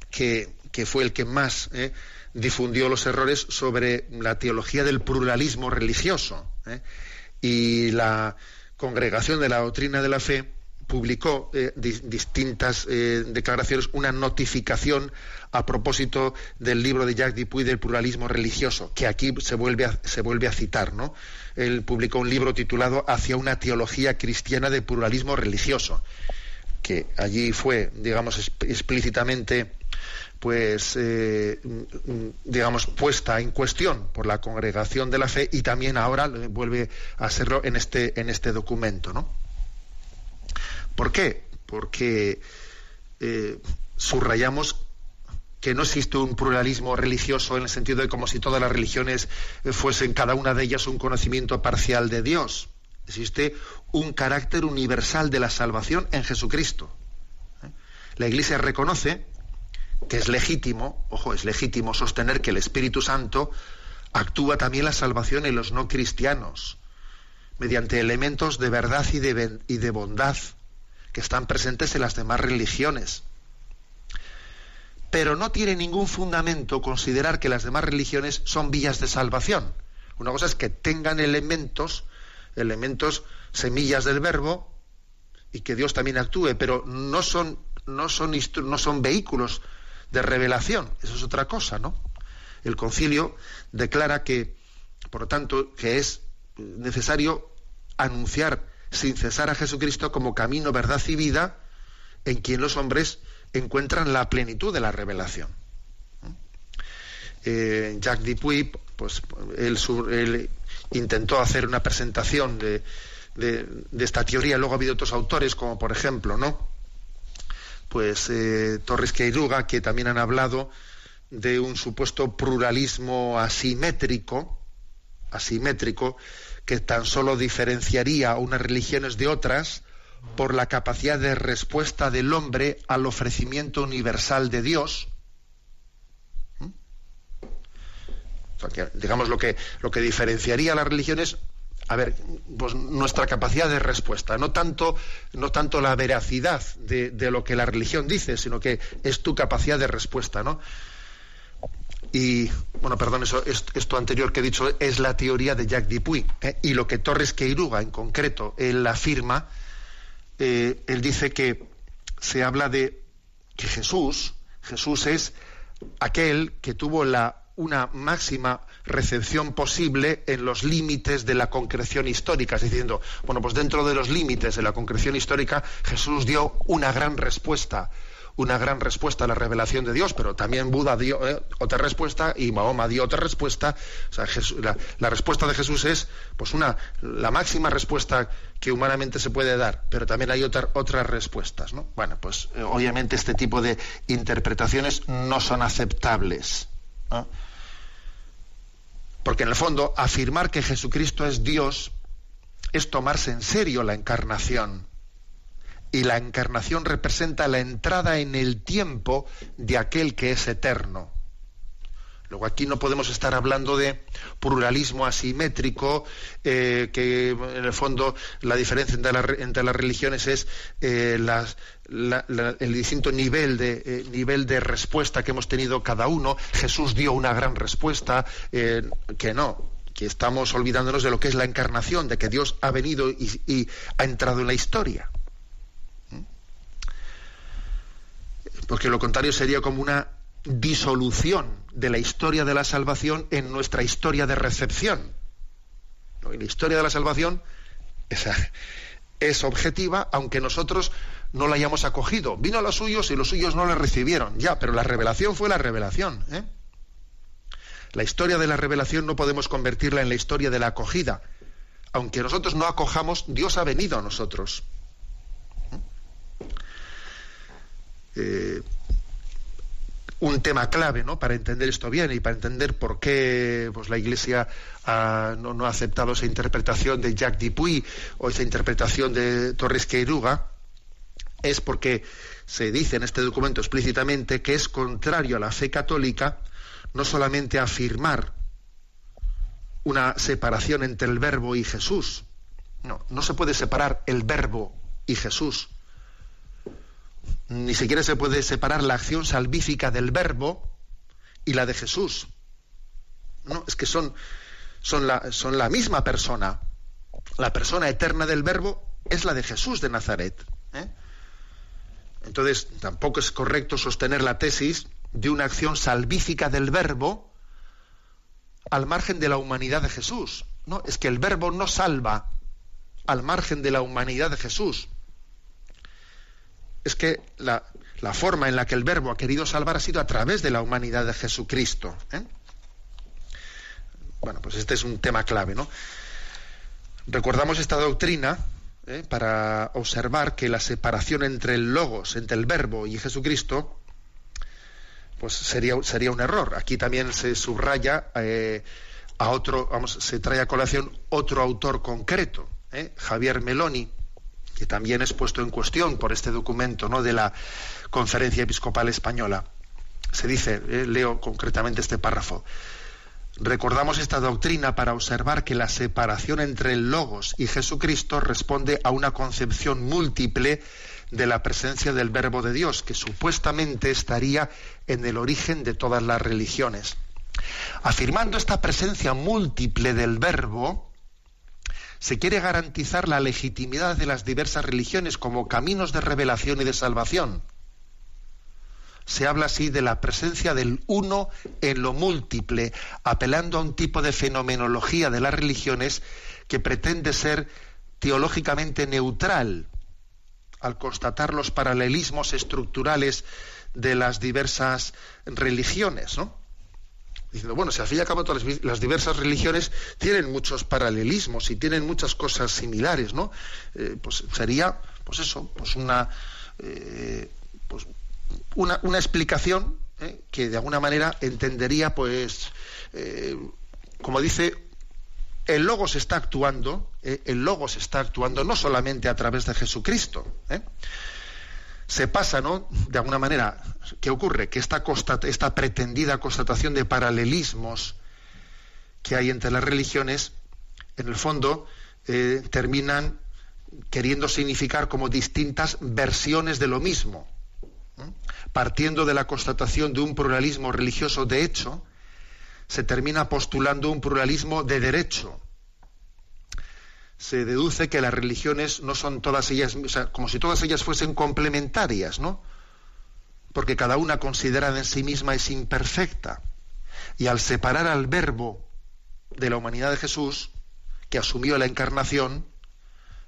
que, fue el que más eh, difundió los errores sobre la teología del pluralismo religioso. Eh, y la Congregación de la Doctrina de la Fe publicó eh, distintas declaraciones, una notificación a propósito del libro de Jacques Dupuy del pluralismo religioso, que aquí se vuelve a, se vuelve a citar, ¿no? Él publicó un libro titulado Hacia una teología cristiana de pluralismo religioso que allí fue, digamos, explícitamente pues eh, digamos puesta en cuestión por la congregación de la fe y también ahora vuelve a serlo en este en este documento ¿no? ¿Por qué? porque eh, subrayamos que no existe un pluralismo religioso en el sentido de como si todas las religiones eh, fuesen cada una de ellas un conocimiento parcial de Dios. Existe un carácter universal de la salvación en Jesucristo. ¿Eh? La Iglesia reconoce que es legítimo, ojo, es legítimo sostener que el Espíritu Santo actúa también la salvación en los no cristianos, mediante elementos de verdad y de, y de bondad que están presentes en las demás religiones. Pero no tiene ningún fundamento considerar que las demás religiones son vías de salvación. Una cosa es que tengan elementos, elementos, semillas del verbo, y que Dios también actúe, pero no son, no son, no son vehículos de revelación. Eso es otra cosa, ¿no? El concilio declara que, por lo tanto, que es necesario anunciar sin cesar a Jesucristo como camino, verdad y vida, en quien los hombres encuentran la plenitud de la revelación. Eh, Jacques Dupuy, pues él, intentó hacer una presentación de, esta teoría. Luego ha habido otros autores, como por ejemplo, ¿no? Pues eh, Torres Queiruga, que también han hablado de un supuesto pluralismo asimétrico, asimétrico, que tan solo diferenciaría unas religiones de otras por la capacidad de respuesta del hombre al ofrecimiento universal de Dios. ¿Mm? digamos lo que, lo que diferenciaría a las religiones a ver, pues nuestra capacidad de respuesta, no tanto, no tanto la veracidad de, lo que la religión dice, sino que es tu capacidad de respuesta, ¿no? Y, bueno, perdón, eso, esto anterior que he dicho es la teoría de Jacques Dupuy. ¿eh? Y lo que Torres Queiruga, en concreto, él afirma, eh, él dice que se habla de que Jesús, Jesús es aquel que tuvo la una máxima recepción posible en los límites de la concreción histórica, es diciendo, bueno, pues dentro de los límites de la concreción histórica, Jesús dio una gran respuesta una gran respuesta a la revelación de Dios, pero también Buda dio eh, otra respuesta y Mahoma dio otra respuesta. O sea, la, respuesta de Jesús es pues una la máxima respuesta que humanamente se puede dar, pero también hay otras respuestas. ¿no? Bueno, pues eh, obviamente este tipo de interpretaciones no son aceptables. Porque en el fondo afirmar que Jesucristo es Dios es tomarse en serio la encarnación y la encarnación representa la entrada en el tiempo de aquel que es eterno. Luego aquí no podemos estar hablando de pluralismo asimétrico, eh, que en el fondo la diferencia entre, las religiones es eh, el distinto nivel de, eh, nivel de respuesta que hemos tenido cada uno. Jesús dio una gran respuesta, que no, que estamos olvidándonos de lo que es la encarnación, de que Dios ha venido y ha entrado en la historia. Porque lo contrario sería como una disolución de la historia de la salvación en nuestra historia de recepción. la historia de la salvación es, objetiva, aunque nosotros no la hayamos acogido. Vino a los suyos y los suyos no la recibieron. Ya, pero la revelación fue la revelación. ¿eh? La historia de la revelación no podemos convertirla en la historia de la acogida. Aunque nosotros no acojamos, Dios ha venido a nosotros. Eh, un tema clave ¿no? para entender esto bien y para entender por qué pues, la Iglesia no, ha aceptado esa interpretación de Jacques Dupuy o esa interpretación de Torres Queiruga, es porque se dice en este documento explícitamente que es contrario a la fe católica no solamente afirmar una separación entre el verbo y Jesús, no, no se puede separar el verbo y Jesús, ni siquiera se puede separar la acción salvífica del verbo y la de Jesús. No, es que son, son, la, son la misma persona. La persona eterna del verbo es la de Jesús de Nazaret. ¿eh? Entonces, tampoco es correcto sostener la tesis de una acción salvífica del verbo al margen de la humanidad de Jesús. No, es que el verbo no salva al margen de la humanidad de Jesús es que la, forma en la que el verbo ha querido salvar ha sido a través de la humanidad de Jesucristo. ¿eh? Bueno, pues este es un tema clave, ¿no? Recordamos esta doctrina ¿eh? para observar que la separación entre el logos, entre el verbo y Jesucristo, pues sería, sería un error. Aquí también se subraya eh, a otro, vamos, se trae a colación otro autor concreto. Javier Meloni, que también es puesto en cuestión por este documento ¿no? de la Conferencia Episcopal Española. Se dice, eh, leo concretamente este párrafo, recordamos esta doctrina para observar que la separación entre el Logos y Jesucristo responde a una concepción múltiple de la presencia del Verbo de Dios, que supuestamente estaría en el origen de todas las religiones. Afirmando esta presencia múltiple del Verbo, se quiere garantizar la legitimidad de las diversas religiones como caminos de revelación y de salvación. Se habla así de la presencia del uno en lo múltiple, apelando a un tipo de fenomenología de las religiones que pretende ser teológicamente neutral al constatar los paralelismos estructurales de las diversas religiones, ¿no? Diciendo, bueno, si al fin y al cabo todas las diversas religiones tienen muchos paralelismos y tienen muchas cosas similares, ¿no? Eh, pues sería, pues eso, pues una, eh, pues una, una, explicación ¿eh? que de alguna manera entendería, pues, como dice el Logos está actuando, el Logos está actuando no solamente a través de Jesucristo. Se pasa, ¿no? De alguna manera, ¿qué ocurre? Que esta, esta pretendida constatación de paralelismos que hay entre las religiones, en el fondo, eh, terminan queriendo significar como distintas versiones de lo mismo. Partiendo de la constatación de un pluralismo religioso de hecho, se termina postulando un pluralismo de derecho. Se deduce que las religiones no son todas ellas, o sea, como si todas ellas fuesen complementarias, ¿no? Porque cada una considerada en sí misma es imperfecta. Y al separar al verbo de la humanidad de Jesús, que asumió la encarnación,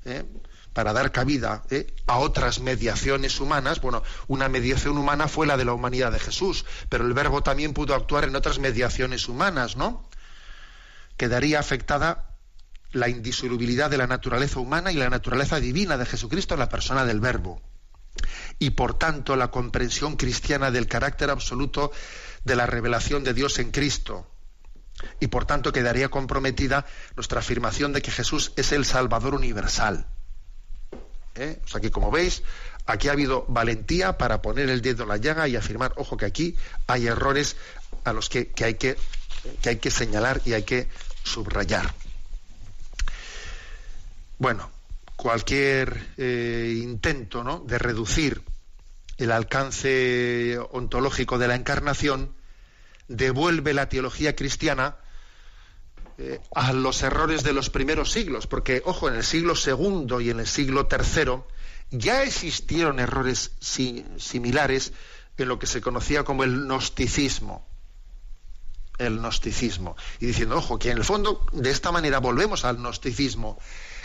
¿eh? para dar cabida ¿eh? a otras mediaciones humanas. Bueno, una mediación humana fue la de la humanidad de Jesús, pero el verbo también pudo actuar en otras mediaciones humanas, ¿no? Quedaría afectada la indisolubilidad de la naturaleza humana y la naturaleza divina de Jesucristo en la persona del verbo. Y por tanto la comprensión cristiana del carácter absoluto de la revelación de Dios en Cristo. Y por tanto quedaría comprometida nuestra afirmación de que Jesús es el Salvador universal ¿eh? O sea que, como veis, aquí ha habido valentía para poner el dedo en la llaga y afirmar, ojo, que aquí hay errores a los que, hay, que, hay que señalar y hay que subrayar. Bueno, cualquier eh, intento ¿no? de reducir el alcance ontológico de la encarnación devuelve la teología cristiana eh, a los errores de los primeros siglos, porque, ojo, en el siglo segundo y en el siglo tercero ya existieron errores similares en lo que se conocía como el gnosticismo. El gnosticismo. Y diciendo, ojo, que en el fondo de esta manera volvemos al gnosticismo,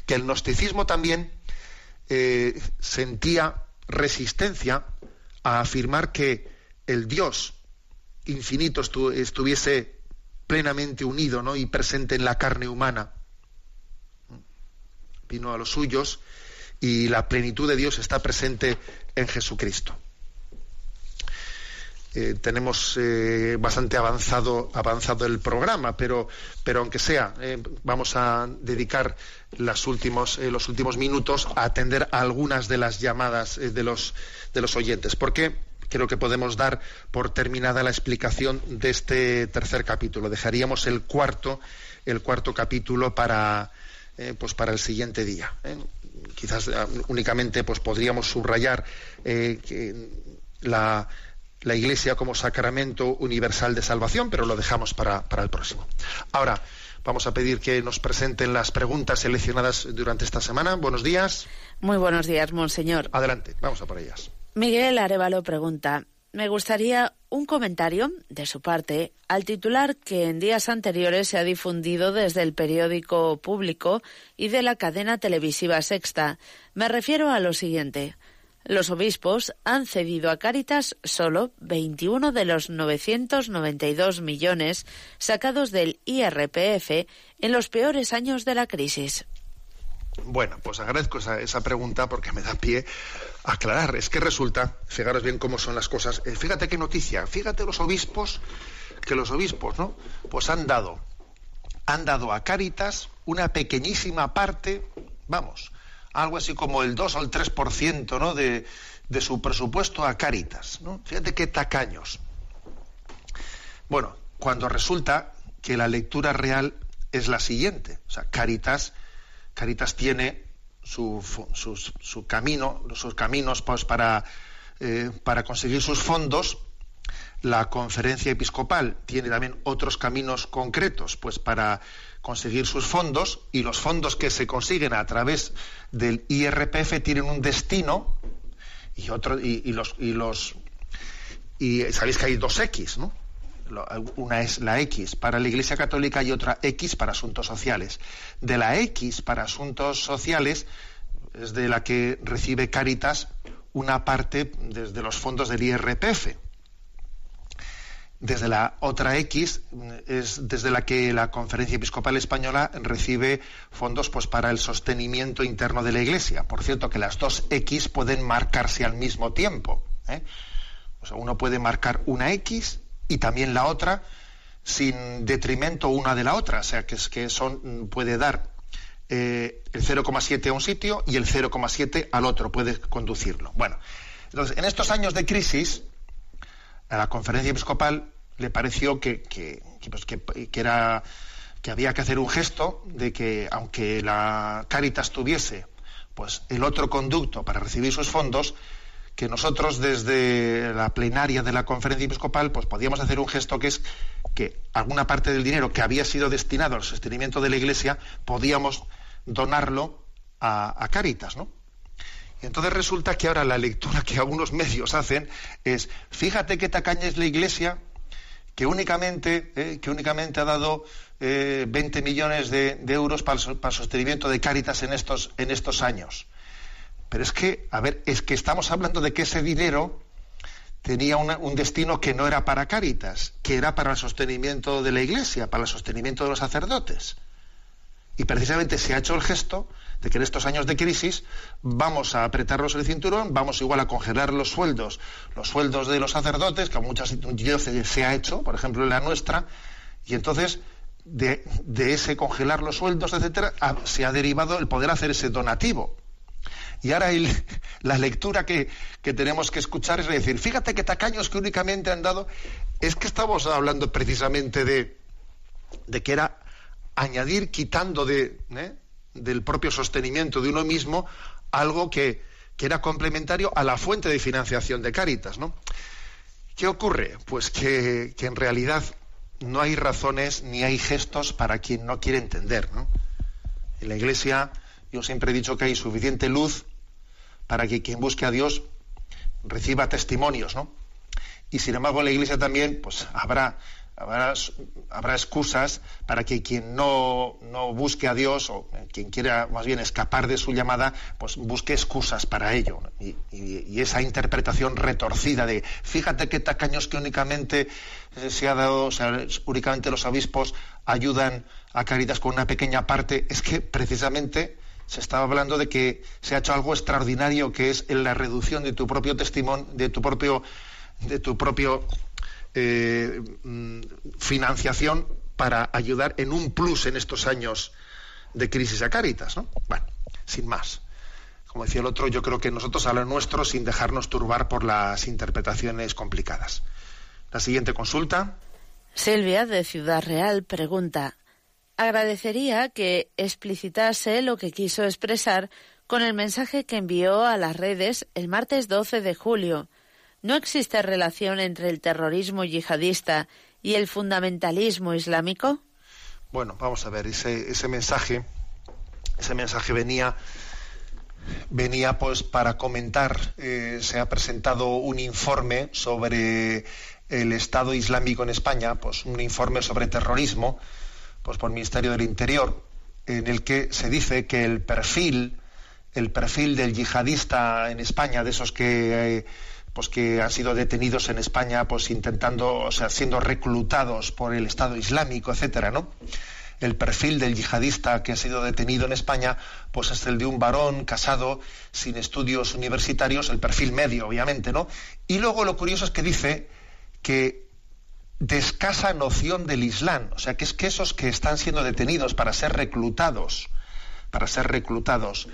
que el gnosticismo también eh, sentía resistencia a afirmar que el Dios infinito estuviese plenamente unido y presente en la carne humana. Vino a los suyos y la plenitud de Dios está presente en Jesucristo. Eh, tenemos eh, bastante avanzado, avanzado el programa, pero, pero aunque sea, eh, vamos a dedicar las últimos, los últimos minutos a atender algunas de las llamadas de, los, de los oyentes. Porque creo que podemos dar por terminada la explicación de este tercer capítulo. Dejaríamos el cuarto, el cuarto capítulo para, pues para el siguiente día. Quizás únicamente pues podríamos subrayar que la, la, Iglesia como sacramento universal de salvación, pero lo dejamos para, para el próximo. Ahora vamos a pedir que nos presenten las preguntas seleccionadas durante esta semana. Buenos días. Muy buenos días, monseñor. Adelante, vamos a por ellas. Miguel Arevalo pregunta, me gustaría un comentario de su parte al titular que en días anteriores se ha difundido desde el periódico público y de la cadena televisiva Sexta. Me refiero a lo siguiente. Los obispos han cedido a Cáritas solo 21 de los 992 millones sacados del IRPF en los peores años de la crisis. Bueno, pues agradezco esa, pregunta porque me da pie a aclarar. Es que resulta, fijaros bien cómo son las cosas. Eh, fíjate qué noticia, fíjate los obispos, que los obispos, ¿no? Pues han dado, han dado a Cáritas una pequeñísima parte, vamos, algo así como el 2 o el 3% ¿no? de, de su presupuesto a Cáritas. ¿no? Fíjate qué tacaños. Bueno, cuando resulta que la lectura real es la siguiente. O sea, Cáritas, Cáritas tiene su, su, su, camino, sus caminos pues, para, eh, para conseguir sus fondos. La conferencia episcopal tiene también otros caminos concretos pues, para conseguir sus fondos y los fondos que se consiguen a través del IRPF tienen un destino y otro y, y los y los y sabéis que hay dos X, ¿no? Una es la X para la Iglesia Católica y otra X para asuntos sociales. De la X para asuntos sociales es de la que recibe Caritas una parte desde los fondos del IRPF desde la otra X es desde la que la Conferencia Episcopal Española recibe fondos pues para el sostenimiento interno de la Iglesia. Por cierto, que las dos X pueden marcarse al mismo tiempo. ¿eh? Uno puede marcar una X y también la otra sin detrimento una de la otra. O sea, que es que son puede dar eh, el 0,7 a un sitio y el 0,7 al otro, puede conducirlo. Bueno, entonces en estos años de crisis la conferencia episcopal le pareció que, pues que, era, que había que hacer un gesto de que, aunque la Cáritas tuviese pues, el otro conducto para recibir sus fondos, que nosotros desde la plenaria de la conferencia episcopal pues podíamos hacer un gesto que es que alguna parte del dinero que había sido destinado al sostenimiento de la iglesia podíamos donarlo a, a Cáritas, ¿no? Y entonces resulta que ahora la lectura que algunos medios hacen es, fíjate qué tacaña es la iglesia que únicamente, eh, que únicamente ha dado eh, 20 millones de, euros para el, para el, sostenimiento de Cáritas en estos, en estos años. Pero es que, a ver, es que estamos hablando de que ese dinero tenía un destino que no era para Cáritas, que era para el sostenimiento de la Iglesia, para el sostenimiento de los sacerdotes. Y precisamente se ha hecho el gesto de que en estos años de crisis vamos a apretarnos el cinturón, vamos igual a congelar los sueldos, los sueldos de los sacerdotes, que muchas diócesis se ha hecho, por ejemplo en la nuestra, y entonces de, de ese congelar los sueldos, etcétera, se ha derivado el poder hacer ese donativo. Y ahora la lectura que, que, tenemos que escuchar es decir, fíjate que tacaños que únicamente han dado, es que estamos hablando precisamente de, de que era añadir, quitando de, ¿eh? Del propio sostenimiento de uno mismo algo que, que, era complementario a la fuente de financiación de Cáritas. ¿no? ¿Qué ocurre? Pues que, que, en realidad no hay razones ni hay gestos para quien no quiere entender. ¿no? En la Iglesia yo siempre he dicho que hay suficiente luz para que quien busque a Dios reciba testimonios, ¿no? Y sin embargo en la Iglesia también pues habrá Habrá, habrá, excusas para que quien no, no, busque a Dios o quien quiera más bien escapar de su llamada, pues busque excusas para ello. Y, y, esa interpretación retorcida de, fíjate qué tacaños que únicamente se ha dado, o sea, únicamente los obispos ayudan a Caritas con una pequeña parte, es que precisamente se estaba hablando de que se ha hecho algo extraordinario que es en la reducción de tu propio testimonio, de tu propio, de tu propio eh, mm, financiación para ayudar en un plus en estos años de crisis a Caritas, ¿no? Bueno, sin más. Como decía el otro, yo creo que nosotros a nuestro sin dejarnos turbar por las interpretaciones complicadas. La siguiente consulta. Silvia, de Ciudad Real, pregunta, agradecería que explicitase lo que quiso expresar con el mensaje que envió a las redes el martes 12 de julio, ¿No existe relación entre el terrorismo yihadista y el fundamentalismo islámico? Bueno, vamos a ver, ese, ese mensaje, ese mensaje venía, venía pues para comentar, eh, se ha presentado un informe sobre el Estado Islámico en España, pues un informe sobre terrorismo, pues por el Ministerio del Interior, en el que se dice que el perfil, el perfil del yihadista en España, de esos que eh, pues que han sido detenidos en España, pues intentando, o sea, siendo reclutados por el Estado Islámico, etcétera, ¿no? el perfil del yihadista que ha sido detenido en España, pues es el de un varón casado, sin estudios universitarios, el perfil medio, obviamente, ¿no? Y luego lo curioso es que dice que de escasa noción del Islam, o sea, que es que esos que están siendo detenidos para ser reclutados, para ser reclutados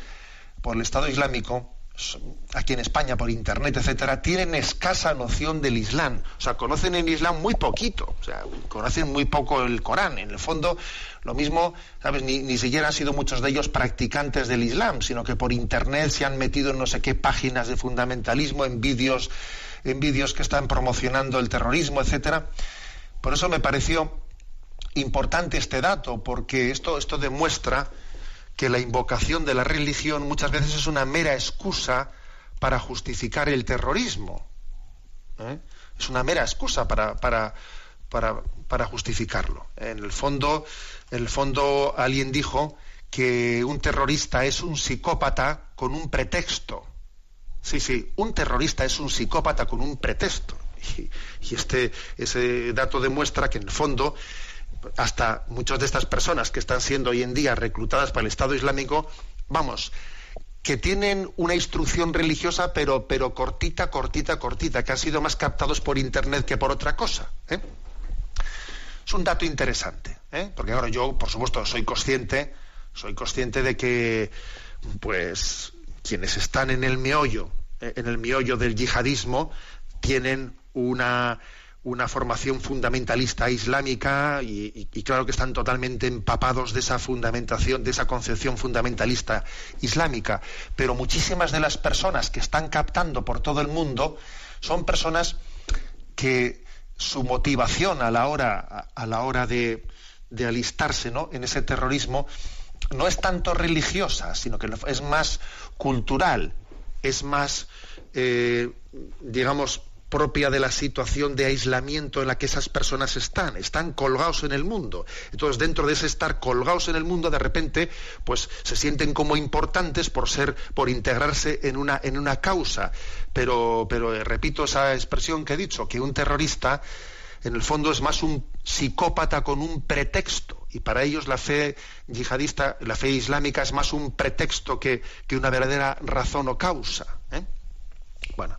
por el Estado Islámico, aquí en España por internet, etcétera, tienen escasa noción del Islam. O sea, conocen el Islam muy poquito. O sea, conocen muy poco el Corán. En el fondo, lo mismo, ¿sabes? Ni, ni siquiera han sido muchos de ellos practicantes del Islam, sino que por internet se han metido en no sé qué páginas de fundamentalismo, en vídeos, en vídeos que están promocionando el terrorismo, etcétera. Por eso me pareció importante este dato, porque esto, esto demuestra que la invocación de la religión muchas veces es una mera excusa para justificar el terrorismo. ¿eh? Es una mera excusa para, para, para, para, justificarlo. En el fondo, el fondo alguien dijo que un terrorista es un psicópata con un pretexto. Sí, sí, un terrorista es un psicópata con un pretexto. Y, y este, ese dato demuestra que en el fondo hasta muchas de estas personas que están siendo hoy en día reclutadas para el Estado Islámico, vamos, que tienen una instrucción religiosa, pero, pero cortita, cortita, cortita, que han sido más captados por Internet que por otra cosa. ¿eh? Es un dato interesante, ¿eh? porque ahora yo, por supuesto, soy consciente, soy consciente de que, pues, quienes están en el meollo, ¿eh? en el meollo del yihadismo, tienen una una formación fundamentalista islámica y, claro que están totalmente empapados de esa fundamentación, de esa concepción fundamentalista islámica. Pero muchísimas de las personas que están captando por todo el mundo son personas que su motivación a la hora, a la hora de, de alistarse ¿no? en ese terrorismo no es tanto religiosa, sino que es más cultural, es más, eh, digamos, propia de la situación de aislamiento en la que esas personas están, están colgados en el mundo. Entonces, dentro de ese estar colgados en el mundo, de repente, pues se sienten como importantes por ser, por integrarse en una, en una causa. Pero, pero eh, repito esa expresión que he dicho, que un terrorista, en el fondo, es más un psicópata con un pretexto. Y para ellos la fe yihadista, la fe islámica es más un pretexto que, que una verdadera razón o causa. ¿eh? Bueno